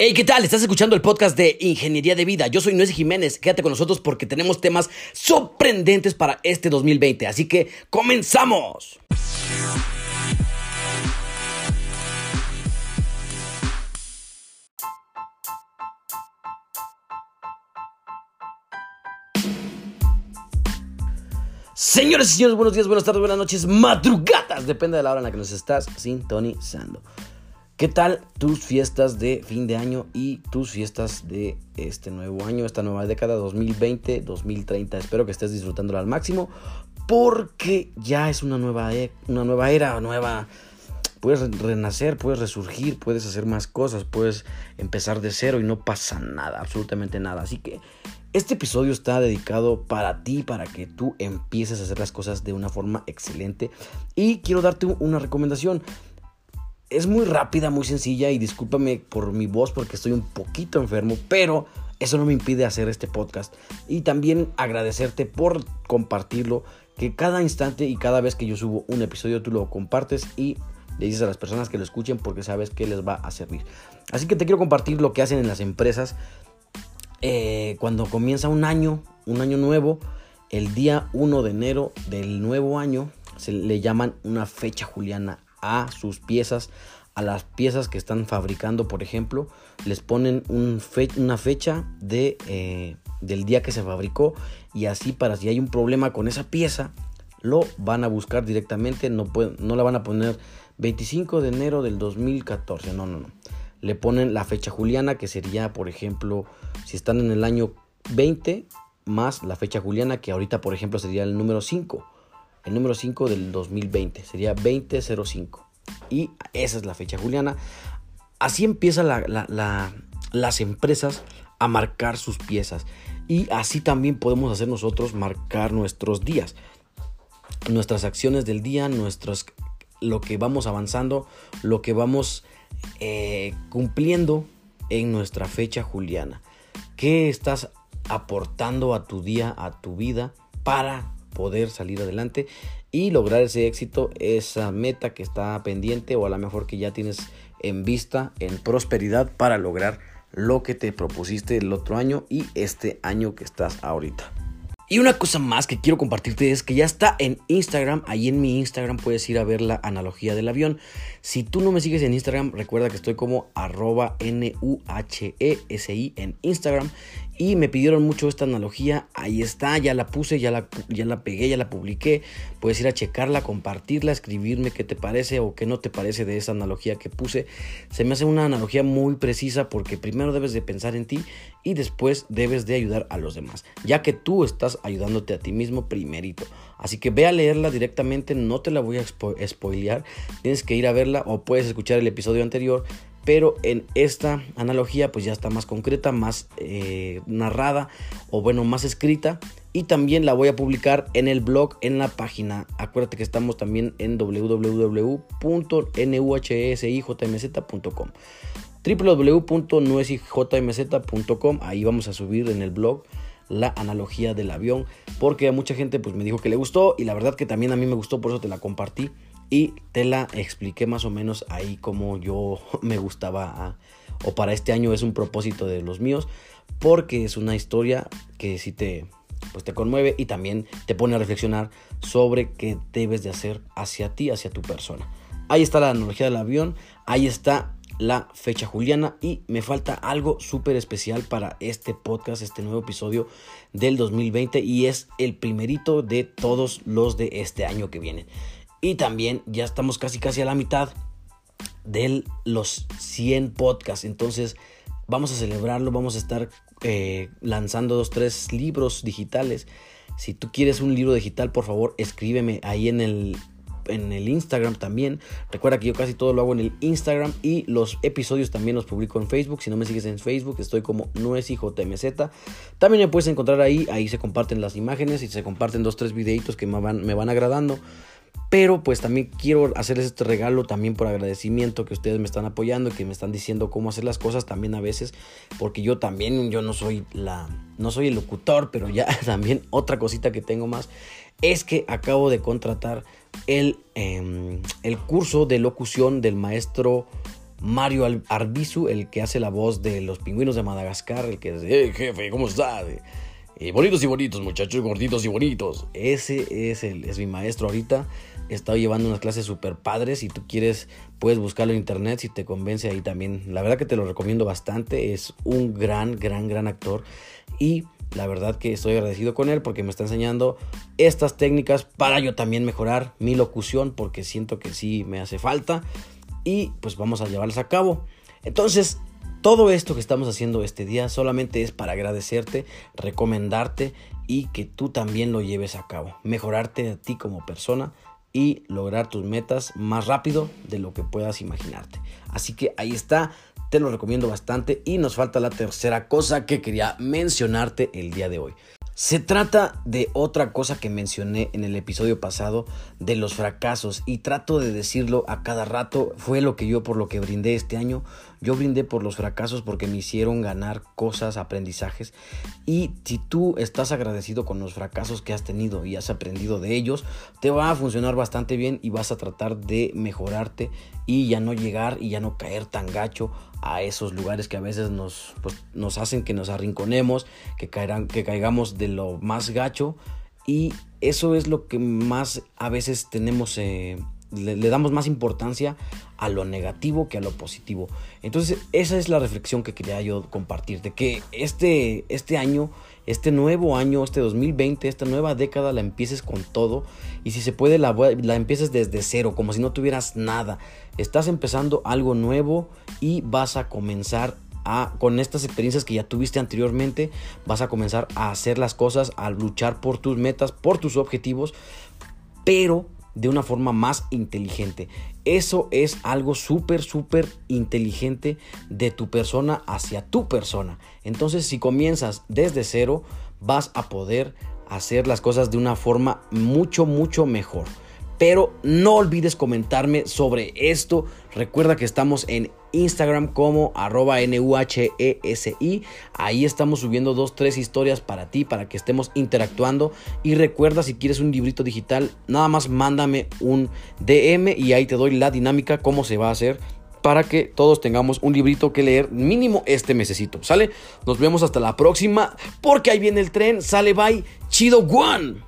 Hey, ¿qué tal? Estás escuchando el podcast de Ingeniería de Vida. Yo soy Nuez Jiménez. Quédate con nosotros porque tenemos temas sorprendentes para este 2020. Así que comenzamos. Señores y señores, buenos días, buenas tardes, buenas noches, madrugadas. Depende de la hora en la que nos estás sintonizando. ¿Qué tal tus fiestas de fin de año y tus fiestas de este nuevo año, esta nueva década 2020-2030? Espero que estés disfrutándola al máximo porque ya es una nueva, e, una nueva era, nueva... Puedes renacer, puedes resurgir, puedes hacer más cosas, puedes empezar de cero y no pasa nada, absolutamente nada. Así que este episodio está dedicado para ti, para que tú empieces a hacer las cosas de una forma excelente. Y quiero darte una recomendación. Es muy rápida, muy sencilla y discúlpame por mi voz porque estoy un poquito enfermo, pero eso no me impide hacer este podcast. Y también agradecerte por compartirlo, que cada instante y cada vez que yo subo un episodio tú lo compartes y le dices a las personas que lo escuchen porque sabes que les va a servir. Así que te quiero compartir lo que hacen en las empresas eh, cuando comienza un año, un año nuevo, el día 1 de enero del nuevo año, se le llaman una fecha juliana a sus piezas, a las piezas que están fabricando, por ejemplo, les ponen una fecha de, eh, del día que se fabricó y así para si hay un problema con esa pieza, lo van a buscar directamente, no, no la van a poner 25 de enero del 2014, no, no, no le ponen la fecha juliana, que sería, por ejemplo, si están en el año 20, más la fecha juliana, que ahorita, por ejemplo, sería el número 5. El número 5 del 2020 sería 2005. Y esa es la fecha juliana. Así empiezan las empresas a marcar sus piezas. Y así también podemos hacer nosotros marcar nuestros días. Nuestras acciones del día, nuestros, lo que vamos avanzando, lo que vamos eh, cumpliendo en nuestra fecha juliana. ¿Qué estás aportando a tu día, a tu vida para poder salir adelante y lograr ese éxito, esa meta que está pendiente o a lo mejor que ya tienes en vista, en prosperidad para lograr lo que te propusiste el otro año y este año que estás ahorita. Y una cosa más que quiero compartirte es que ya está en Instagram. Ahí en mi Instagram puedes ir a ver la analogía del avión. Si tú no me sigues en Instagram, recuerda que estoy como arroba N-U-H-E-S-I en Instagram. Y me pidieron mucho esta analogía. Ahí está, ya la puse, ya la, ya la pegué, ya la publiqué. Puedes ir a checarla, compartirla, escribirme qué te parece o qué no te parece de esa analogía que puse. Se me hace una analogía muy precisa porque primero debes de pensar en ti y después debes de ayudar a los demás. Ya que tú estás ayudándote a ti mismo primerito. Así que ve a leerla directamente, no te la voy a spoilear. Tienes que ir a verla o puedes escuchar el episodio anterior pero en esta analogía pues ya está más concreta, más eh, narrada o bueno, más escrita y también la voy a publicar en el blog, en la página. Acuérdate que estamos también en www.nuhsijmz.com www.nuesijmz.com ahí vamos a subir en el blog la analogía del avión porque a mucha gente pues me dijo que le gustó y la verdad que también a mí me gustó por eso te la compartí y te la expliqué más o menos ahí como yo me gustaba o para este año es un propósito de los míos porque es una historia que sí te pues te conmueve y también te pone a reflexionar sobre qué debes de hacer hacia ti, hacia tu persona. Ahí está la analogía del avión, ahí está la fecha juliana y me falta algo súper especial para este podcast, este nuevo episodio del 2020 y es el primerito de todos los de este año que vienen. Y también ya estamos casi casi a la mitad de los 100 podcasts. Entonces vamos a celebrarlo, vamos a estar eh, lanzando dos, tres libros digitales. Si tú quieres un libro digital, por favor, escríbeme ahí en el, en el Instagram también. Recuerda que yo casi todo lo hago en el Instagram y los episodios también los publico en Facebook. Si no me sigues en Facebook, estoy como NuesiJMZ. También me puedes encontrar ahí, ahí se comparten las imágenes y se comparten dos, tres videitos que me van, me van agradando. Pero pues también quiero hacerles este regalo también por agradecimiento que ustedes me están apoyando, que me están diciendo cómo hacer las cosas también a veces, porque yo también, yo no soy la, no soy el locutor, pero ya también otra cosita que tengo más es que acabo de contratar el, em, el curso de locución del maestro Mario Arbizu, el que hace la voz de los pingüinos de Madagascar, el que dice, hey jefe, ¿cómo estás? Eh, bonitos y bonitos, muchachos, gorditos y bonitos. Ese es, el, es mi maestro ahorita. Estado llevando unas clases súper padres. Si tú quieres, puedes buscarlo en internet. Si te convence ahí también. La verdad que te lo recomiendo bastante. Es un gran, gran, gran actor. Y la verdad que estoy agradecido con él porque me está enseñando estas técnicas para yo también mejorar mi locución. Porque siento que sí me hace falta. Y pues vamos a llevarlas a cabo. Entonces, todo esto que estamos haciendo este día solamente es para agradecerte, recomendarte y que tú también lo lleves a cabo. Mejorarte a ti como persona y lograr tus metas más rápido de lo que puedas imaginarte. Así que ahí está, te lo recomiendo bastante y nos falta la tercera cosa que quería mencionarte el día de hoy. Se trata de otra cosa que mencioné en el episodio pasado de los fracasos y trato de decirlo a cada rato, fue lo que yo por lo que brindé este año, yo brindé por los fracasos porque me hicieron ganar cosas, aprendizajes y si tú estás agradecido con los fracasos que has tenido y has aprendido de ellos, te va a funcionar bastante bien y vas a tratar de mejorarte y ya no llegar y ya no caer tan gacho a esos lugares que a veces nos, pues, nos hacen que nos arrinconemos, que, que caigamos de lo más gacho. Y eso es lo que más a veces tenemos, eh, le, damos más importancia a lo negativo que a lo positivo. Entonces esa es la reflexión que quería yo compartir, de que este, este año este nuevo año, este 2020, esta nueva década la empieces con todo y si se puede la, la empieces desde cero, como si no tuvieras nada. Estás empezando algo nuevo y vas a comenzar a, con estas experiencias que ya tuviste anteriormente, vas a comenzar a hacer las cosas, a luchar por tus metas, por tus objetivos, pero de una forma más inteligente. Eso es algo súper, súper inteligente de tu persona hacia tu persona. Entonces, si comienzas desde cero, vas a poder hacer las cosas de una forma mucho, mucho mejor. Pero no olvides comentarme sobre esto. Recuerda que estamos en Instagram como arroba NUHESI. Ahí estamos subiendo dos, tres historias para ti, para que estemos interactuando. Y recuerda, si quieres un librito digital, nada más mándame un DM y ahí te doy la dinámica, cómo se va a hacer para que todos tengamos un librito que leer mínimo este mesecito, ¿sale? Nos vemos hasta la próxima porque ahí viene el tren, sale bye, chido one.